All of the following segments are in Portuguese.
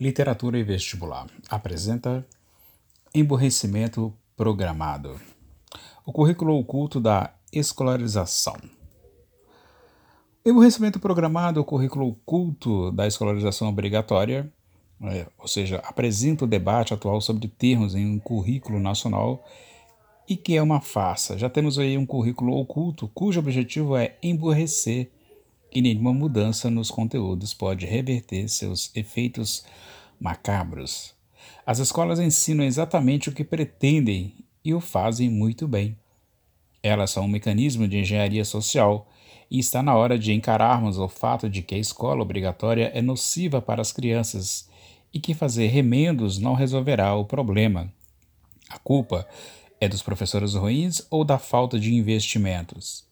Literatura e Vestibular apresenta Emborrecimento Programado. O currículo oculto da escolarização. Emborrecimento programado o currículo oculto da escolarização obrigatória, é, ou seja, apresenta o debate atual sobre termos em um currículo nacional e que é uma farsa. Já temos aí um currículo oculto cujo objetivo é emborrecer e nenhuma mudança nos conteúdos pode reverter seus efeitos macabros. As escolas ensinam exatamente o que pretendem e o fazem muito bem. Elas são um mecanismo de engenharia social e está na hora de encararmos o fato de que a escola obrigatória é nociva para as crianças e que fazer remendos não resolverá o problema. A culpa é dos professores ruins ou da falta de investimentos?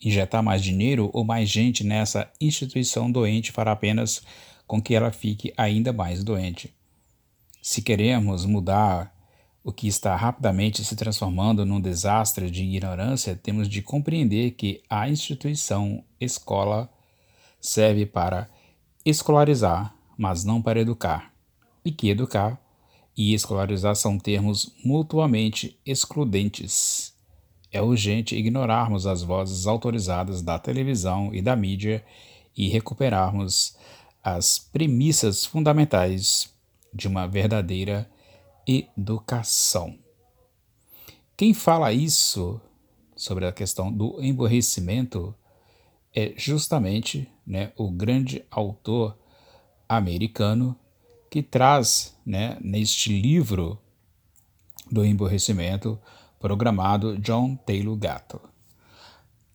Injetar mais dinheiro ou mais gente nessa instituição doente fará apenas com que ela fique ainda mais doente. Se queremos mudar o que está rapidamente se transformando num desastre de ignorância, temos de compreender que a instituição escola serve para escolarizar, mas não para educar, e que educar e escolarizar são termos mutuamente excludentes é urgente ignorarmos as vozes autorizadas da televisão e da mídia e recuperarmos as premissas fundamentais de uma verdadeira educação. Quem fala isso sobre a questão do emborrecimento é justamente né, o grande autor americano que traz né, neste livro do emborrecimento programado John Taylor Gatto.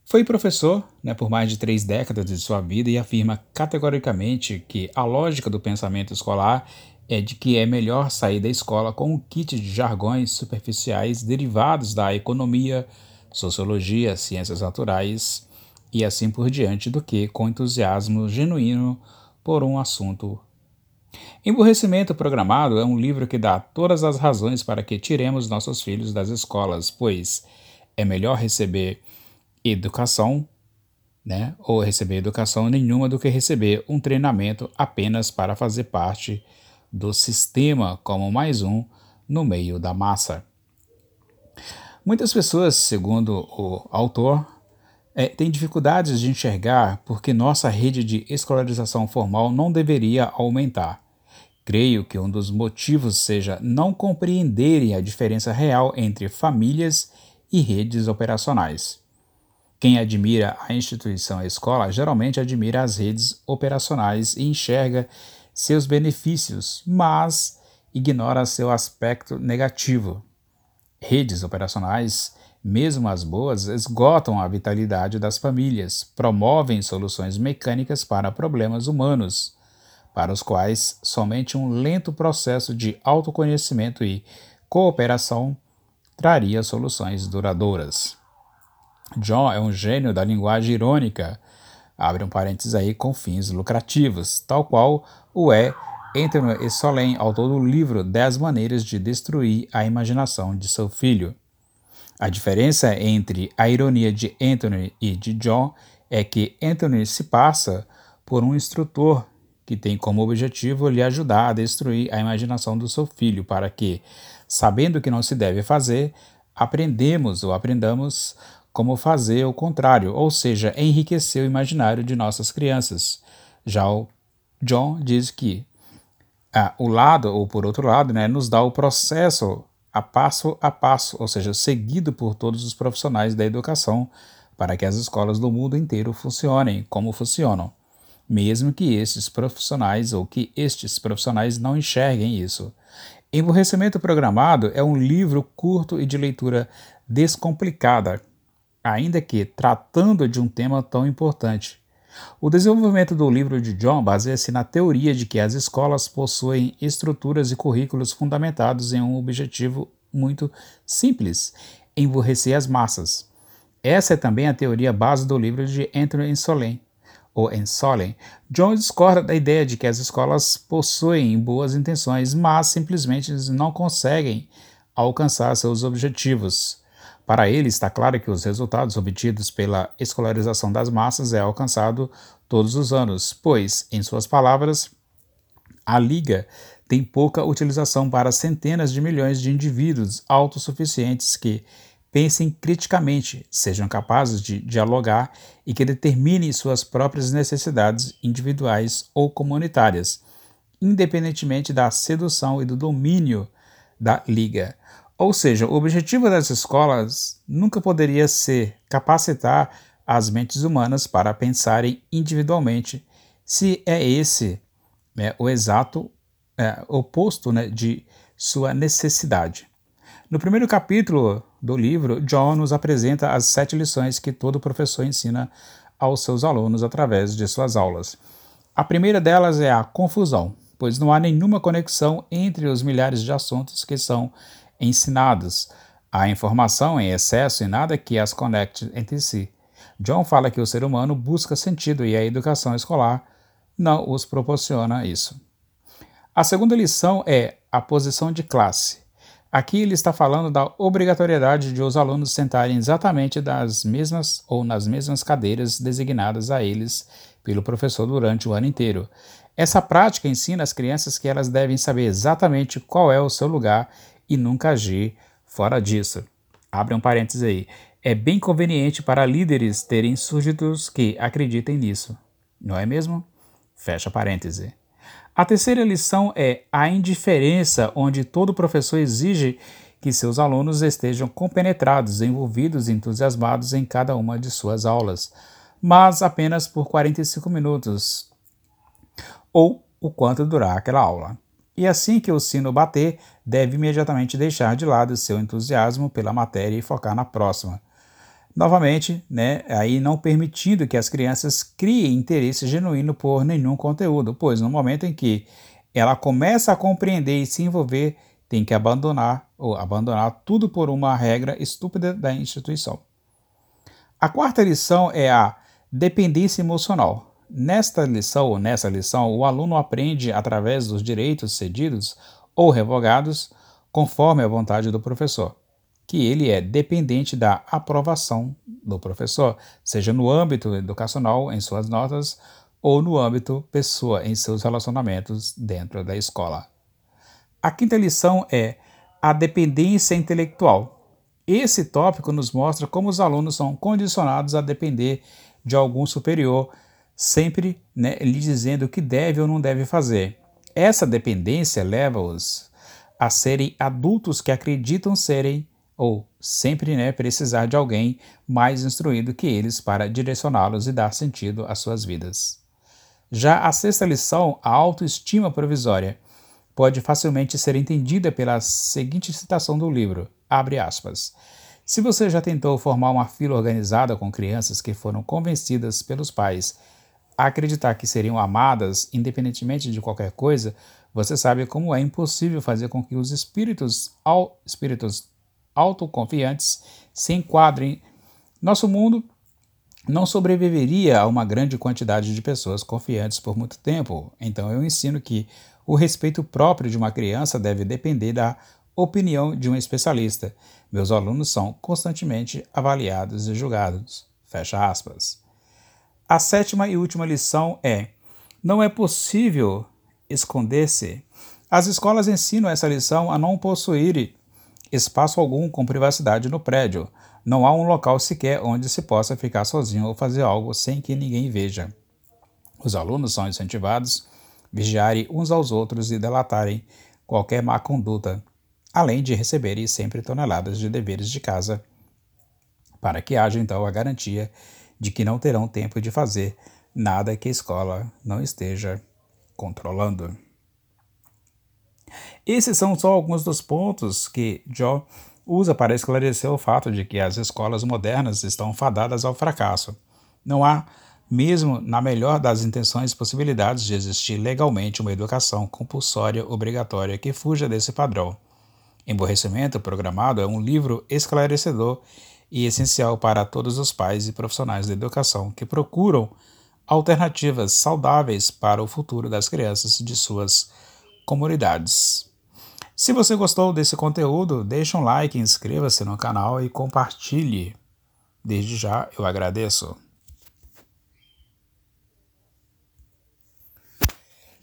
Foi professor né, por mais de três décadas de sua vida e afirma categoricamente que a lógica do pensamento escolar é de que é melhor sair da escola com um kit de jargões superficiais derivados da economia, sociologia, ciências naturais e assim por diante do que com entusiasmo genuíno por um assunto Emburrecimento Programado é um livro que dá todas as razões para que tiremos nossos filhos das escolas, pois é melhor receber educação, né, ou receber educação nenhuma do que receber um treinamento apenas para fazer parte do sistema como mais um no meio da massa. Muitas pessoas, segundo o autor, é, têm dificuldades de enxergar porque nossa rede de escolarização formal não deveria aumentar. Creio que um dos motivos seja não compreenderem a diferença real entre famílias e redes operacionais. Quem admira a instituição a escola geralmente admira as redes operacionais e enxerga seus benefícios, mas ignora seu aspecto negativo. Redes operacionais, mesmo as boas, esgotam a vitalidade das famílias, promovem soluções mecânicas para problemas humanos para os quais somente um lento processo de autoconhecimento e cooperação traria soluções duradouras. John é um gênio da linguagem irônica, abre um parênteses aí com fins lucrativos, tal qual o é Anthony Solem, autor do livro Dez Maneiras de Destruir a Imaginação de Seu Filho. A diferença entre a ironia de Anthony e de John é que Anthony se passa por um instrutor que tem como objetivo lhe ajudar a destruir a imaginação do seu filho, para que, sabendo o que não se deve fazer, aprendemos ou aprendamos como fazer o contrário, ou seja, enriquecer o imaginário de nossas crianças. Já o John diz que ah, o lado, ou por outro lado, né, nos dá o processo a passo a passo, ou seja, seguido por todos os profissionais da educação, para que as escolas do mundo inteiro funcionem como funcionam mesmo que estes profissionais ou que estes profissionais não enxerguem isso. Emburrecimento Programado é um livro curto e de leitura descomplicada, ainda que tratando de um tema tão importante. O desenvolvimento do livro de John baseia-se na teoria de que as escolas possuem estruturas e currículos fundamentados em um objetivo muito simples: emburrecer as massas. Essa é também a teoria base do livro de Anthony Solem, ou em Solem, John discorda da ideia de que as escolas possuem boas intenções, mas simplesmente não conseguem alcançar seus objetivos. Para ele, está claro que os resultados obtidos pela escolarização das massas é alcançado todos os anos, pois, em suas palavras, A Liga tem pouca utilização para centenas de milhões de indivíduos autossuficientes que pensem criticamente, sejam capazes de dialogar e que determinem suas próprias necessidades individuais ou comunitárias, independentemente da sedução e do domínio da Liga. Ou seja, o objetivo das escolas nunca poderia ser capacitar as mentes humanas para pensarem individualmente, se é esse né, o exato é, oposto né, de sua necessidade. No primeiro capítulo do livro, John nos apresenta as sete lições que todo professor ensina aos seus alunos através de suas aulas. A primeira delas é a confusão, pois não há nenhuma conexão entre os milhares de assuntos que são ensinados. Há informação em excesso e nada que as conecte entre si. John fala que o ser humano busca sentido e a educação escolar não os proporciona isso. A segunda lição é a posição de classe. Aqui ele está falando da obrigatoriedade de os alunos sentarem exatamente das mesmas ou nas mesmas cadeiras designadas a eles pelo professor durante o ano inteiro. Essa prática ensina as crianças que elas devem saber exatamente qual é o seu lugar e nunca agir fora disso. Abre um parênteses aí. É bem conveniente para líderes terem súditos que acreditem nisso, não é mesmo? Fecha parêntese. A terceira lição é a indiferença, onde todo professor exige que seus alunos estejam compenetrados, envolvidos e entusiasmados em cada uma de suas aulas, mas apenas por 45 minutos, ou o quanto durar aquela aula. E assim que o sino bater, deve imediatamente deixar de lado seu entusiasmo pela matéria e focar na próxima. Novamente, né, aí não permitindo que as crianças criem interesse genuíno por nenhum conteúdo, pois no momento em que ela começa a compreender e se envolver, tem que abandonar ou abandonar tudo por uma regra estúpida da instituição. A quarta lição é a dependência emocional. Nesta lição ou nessa lição, o aluno aprende através dos direitos cedidos ou revogados conforme a vontade do professor que ele é dependente da aprovação do professor, seja no âmbito educacional, em suas notas, ou no âmbito pessoa, em seus relacionamentos dentro da escola. A quinta lição é a dependência intelectual. Esse tópico nos mostra como os alunos são condicionados a depender de algum superior, sempre né, lhe dizendo o que deve ou não deve fazer. Essa dependência leva-os a serem adultos que acreditam serem ou sempre né, precisar de alguém mais instruído que eles para direcioná-los e dar sentido às suas vidas. Já a sexta lição, a autoestima provisória, pode facilmente ser entendida pela seguinte citação do livro, abre aspas, se você já tentou formar uma fila organizada com crianças que foram convencidas pelos pais a acreditar que seriam amadas independentemente de qualquer coisa, você sabe como é impossível fazer com que os espíritos, ao, espíritos autoconfiantes se enquadrem. Nosso mundo não sobreviveria a uma grande quantidade de pessoas confiantes por muito tempo. Então eu ensino que o respeito próprio de uma criança deve depender da opinião de um especialista. Meus alunos são constantemente avaliados e julgados. Fecha aspas. A sétima e última lição é: não é possível esconder-se. As escolas ensinam essa lição a não possuir espaço algum com privacidade no prédio. Não há um local sequer onde se possa ficar sozinho ou fazer algo sem que ninguém veja. Os alunos são incentivados a vigiarem uns aos outros e delatarem qualquer má conduta, além de receberem sempre toneladas de deveres de casa, para que haja então a garantia de que não terão tempo de fazer nada que a escola não esteja controlando. Esses são só alguns dos pontos que Joe usa para esclarecer o fato de que as escolas modernas estão fadadas ao fracasso. Não há, mesmo na melhor das intenções, possibilidades de existir legalmente uma educação compulsória obrigatória que fuja desse padrão. Emborrecimento Programado é um livro esclarecedor e essencial para todos os pais e profissionais da educação que procuram alternativas saudáveis para o futuro das crianças de suas comunidades. Se você gostou desse conteúdo, deixe um like, inscreva-se no canal e compartilhe. Desde já eu agradeço.